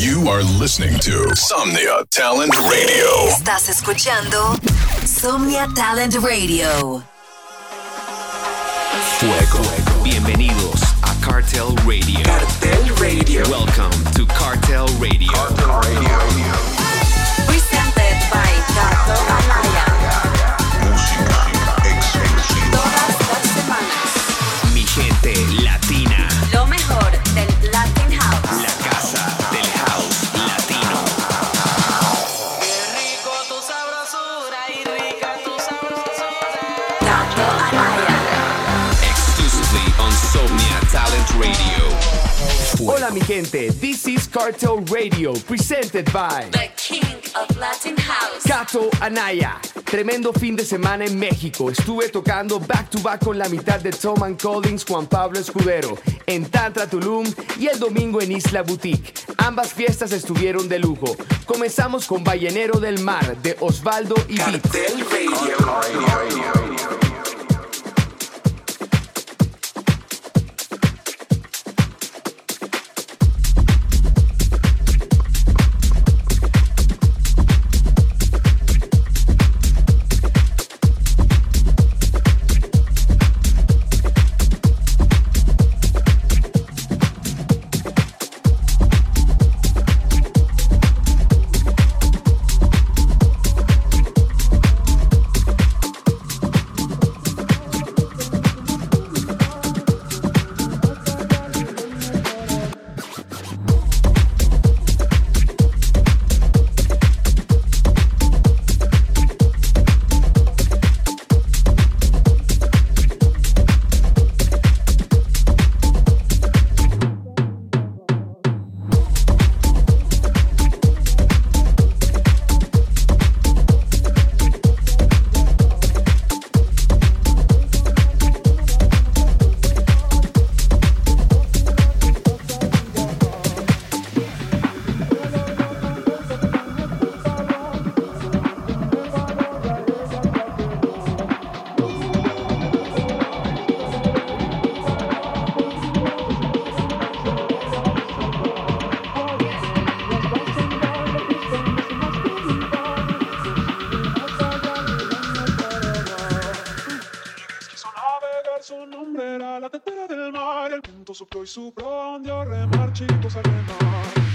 You are listening to Somnia Talent Radio. Estás escuchando Somnia Talent Radio. Fuego. Bienvenidos a Cartel Radio. Cartel Radio. Welcome to Cartel Radio. Cartel Radio. Presented by Cartel Alaya. Música exclusiva. Todas las semanas. Mi gente latina. Lo mejor. Mi gente, this is Cartel Radio, presented by The King of Latin House, Cato Anaya. Tremendo fin de semana en México. Estuve tocando back to back con la mitad de Tom and Collins, Juan Pablo Escudero, en Tantra Tulum y el domingo en Isla Boutique. Ambas fiestas estuvieron de lujo. Comenzamos con Ballenero del Mar de Osvaldo y Cartel su prond, io remarci, se remar.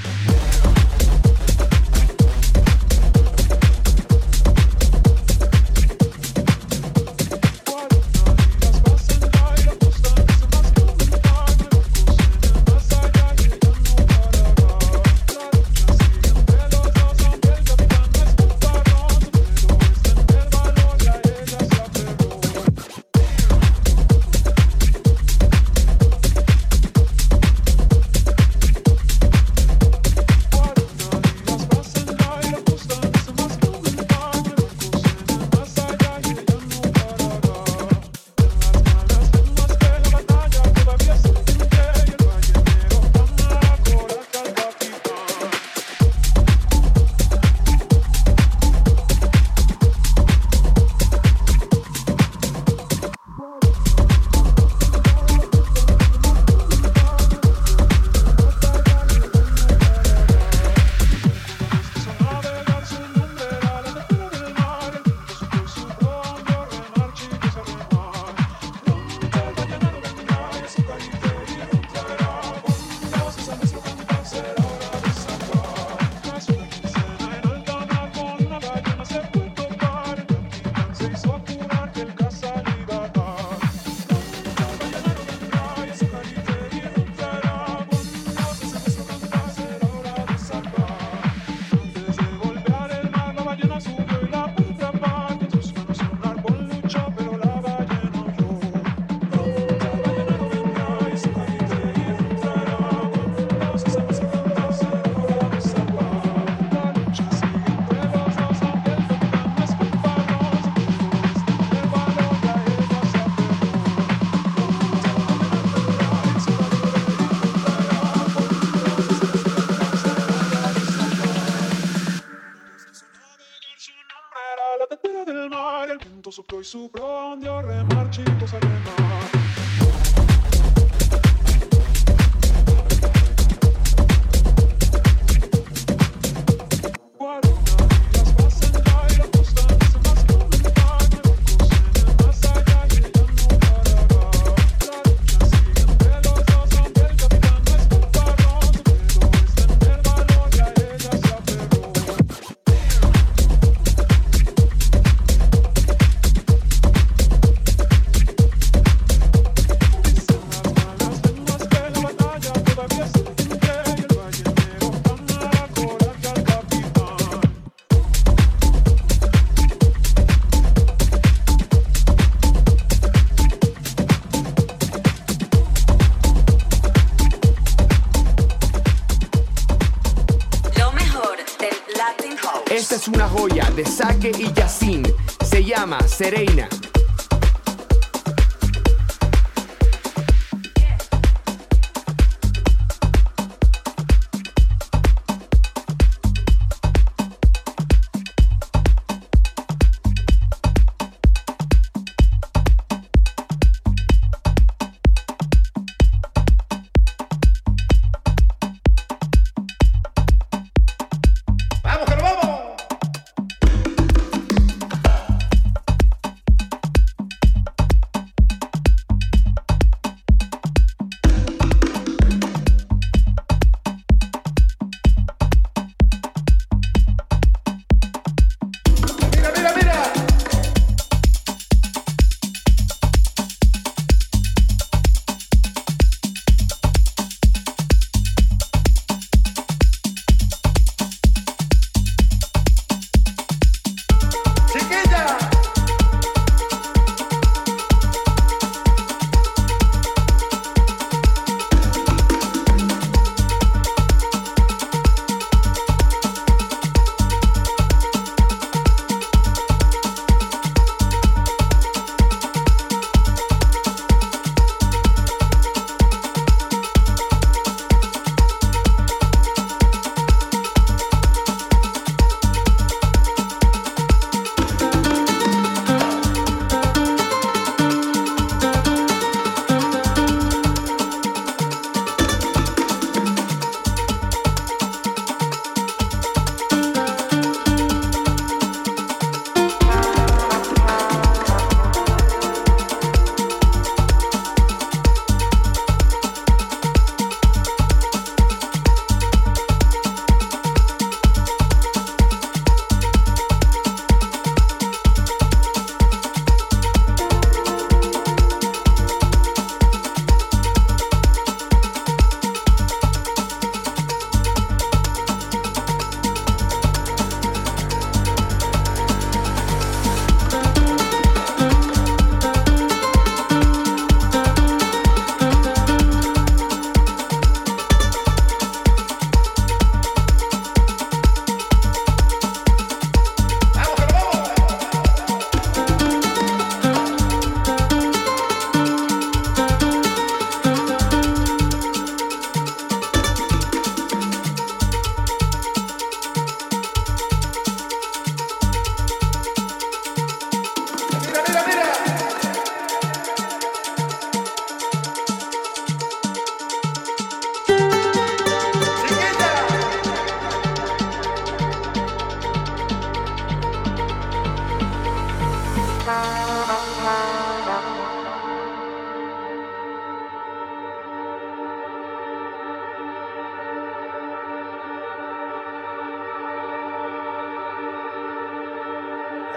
Llama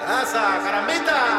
Asa, caramita!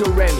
surrender.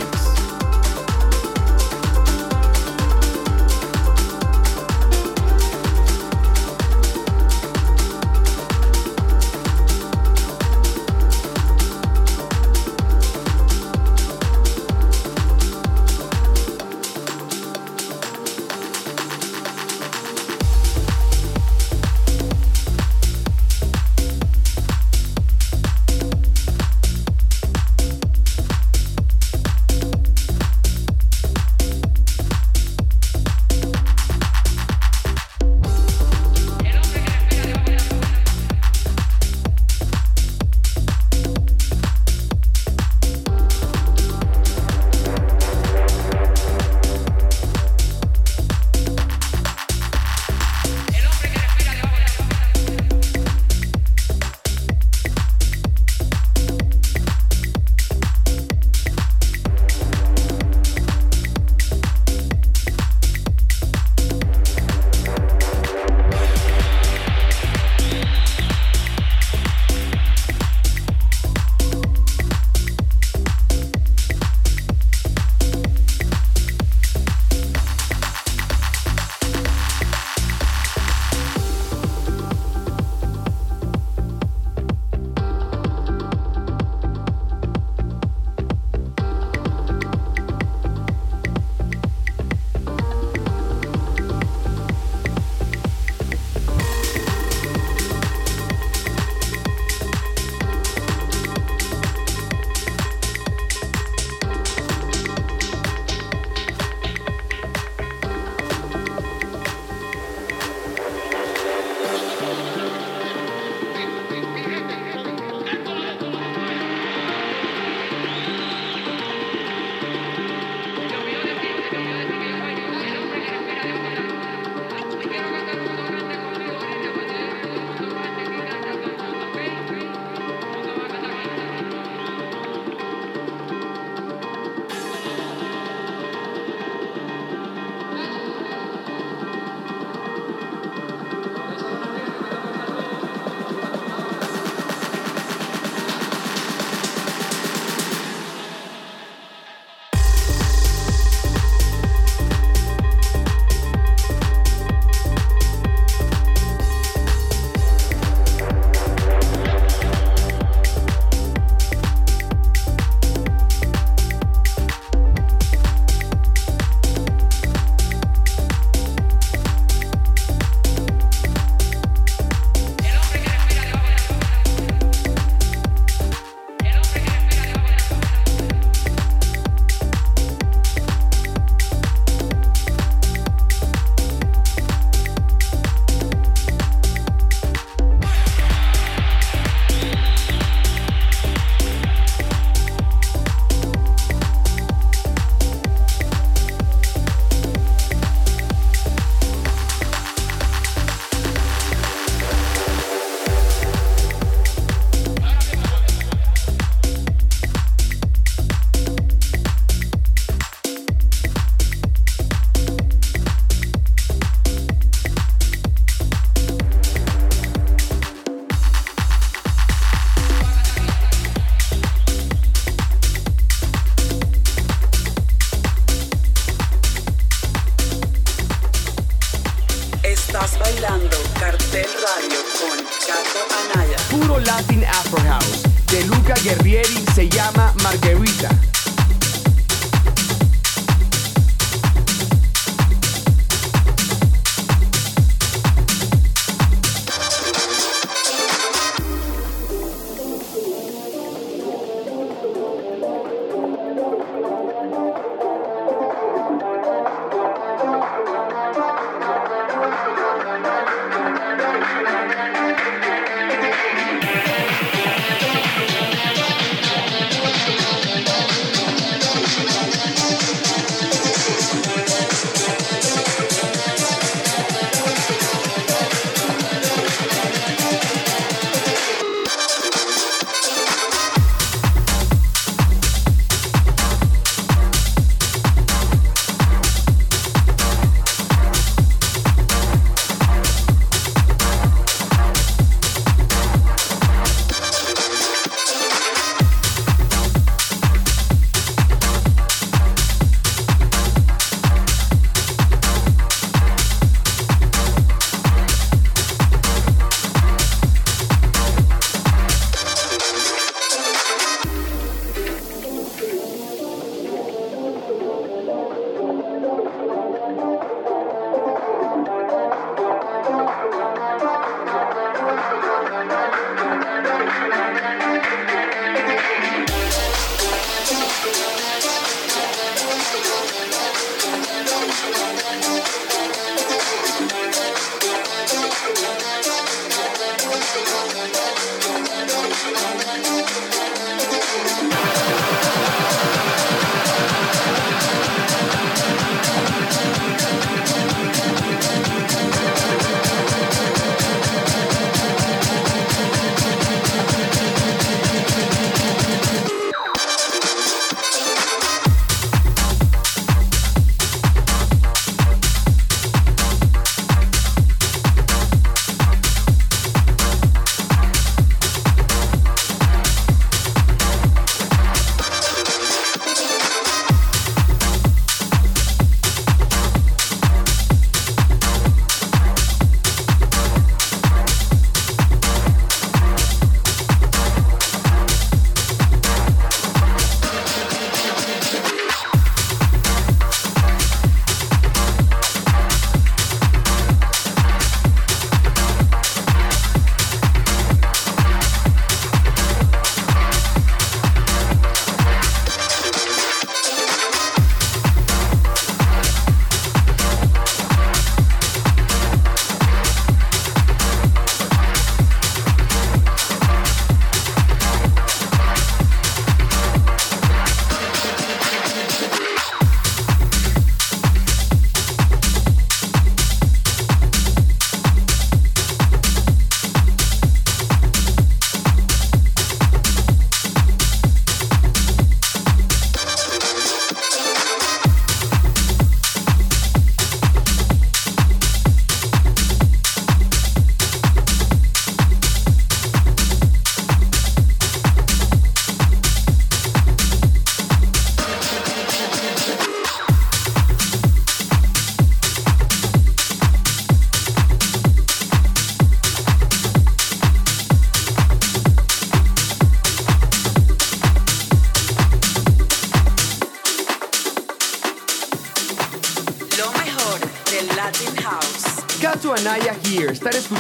Estás bailando Cartel Radio con Chaco Anaya. Puro Latin Afro House. De Luca Guerrieri se llama Marguerita.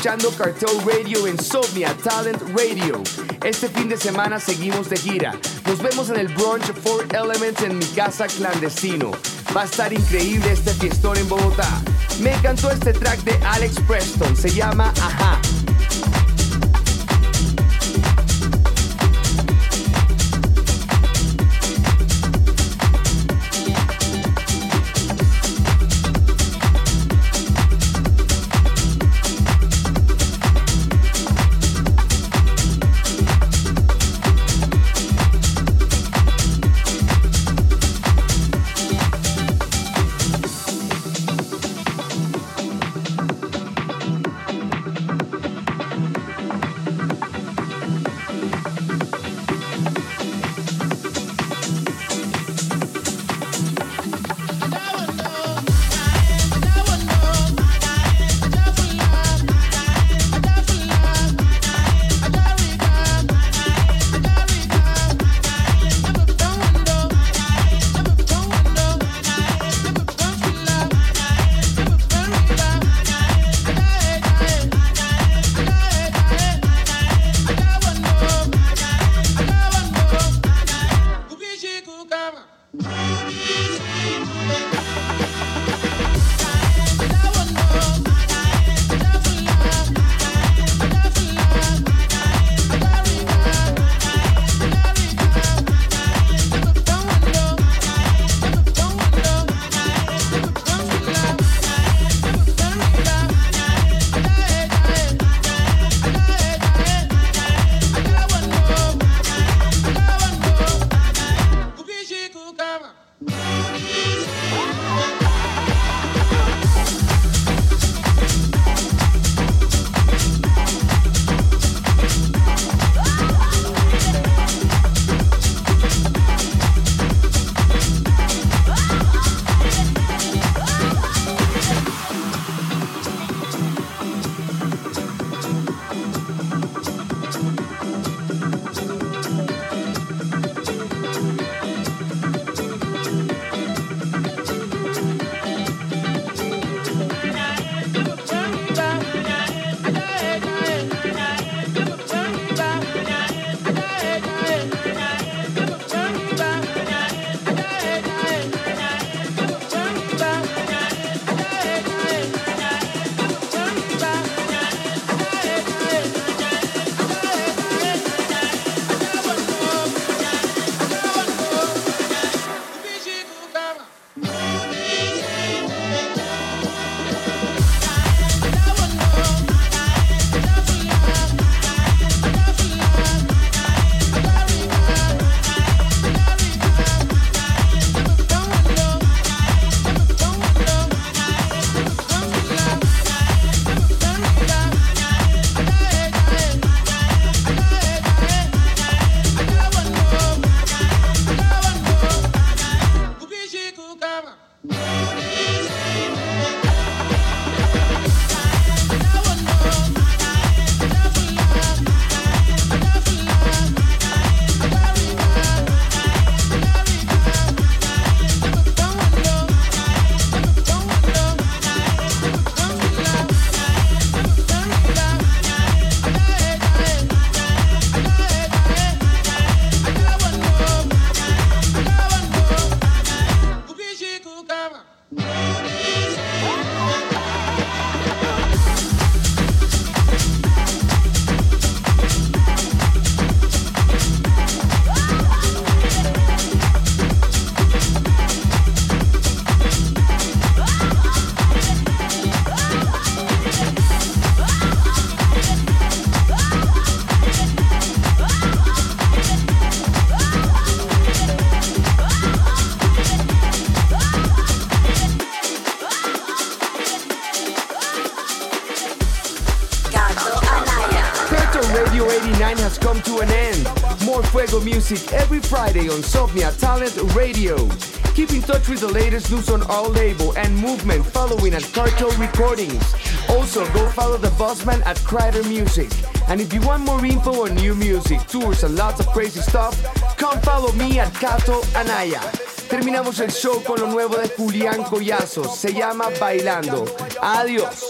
Escuchando Cartel Radio Insomnia Talent Radio. Este fin de semana seguimos de gira. Nos vemos en el brunch Four Elements en mi casa clandestino. Va a estar increíble este fiestón en Bogotá. Me encantó este track de Alex Preston. Se llama Ajá. Lucama. Radio. Keep in touch with the latest news on our label and movement following at Cartel Recordings. Also, go follow the Bossman at Crider Music. And if you want more info on new music, tours, and lots of crazy stuff, come follow me at Cato Anaya. Terminamos el show con lo nuevo de Julián Collazo. Se llama Bailando. Adiós.